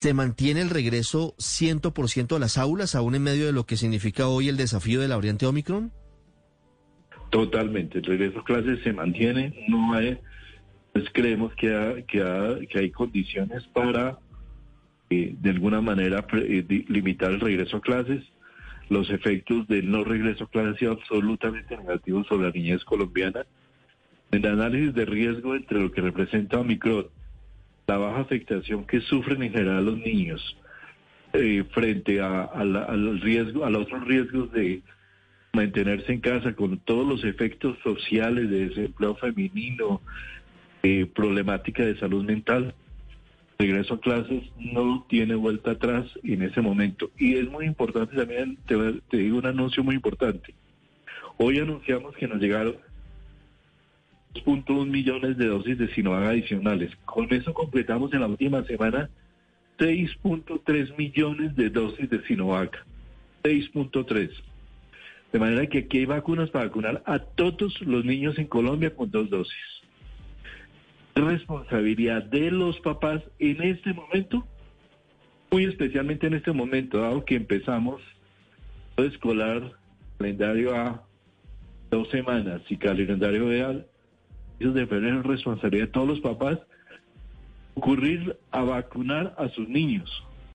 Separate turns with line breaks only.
¿Se mantiene el regreso 100% a las aulas, aún en medio de lo que significa hoy el desafío de la variante Omicron?
Totalmente, el regreso a clases se mantiene, no hay, pues creemos que, que, hay condiciones para eh, de alguna manera eh, limitar el regreso a clases. Los efectos del no regreso a clases sido absolutamente negativos sobre la niñez colombiana. El análisis de riesgo entre lo que representa Omicron la baja afectación que sufren en general los niños eh, frente a, al riesgo, a los otros riesgos de mantenerse en casa con todos los efectos sociales de desempleo femenino, eh, problemática de salud mental. Regreso a clases no tiene vuelta atrás en ese momento. Y es muy importante también, te, te digo un anuncio muy importante. Hoy anunciamos que nos llegaron 2.1 millones de dosis de Sinovac adicionales. Con eso completamos en la última semana 6.3 millones de dosis de Sinovac. 6.3. De manera que aquí hay vacunas para vacunar a todos los niños en Colombia con dos dosis. Responsabilidad de los papás en este momento, muy especialmente en este momento, dado que empezamos escolar, calendario a dos semanas y calendario real de febrero es responsabilidad de todos los papás ocurrir a vacunar a sus niños.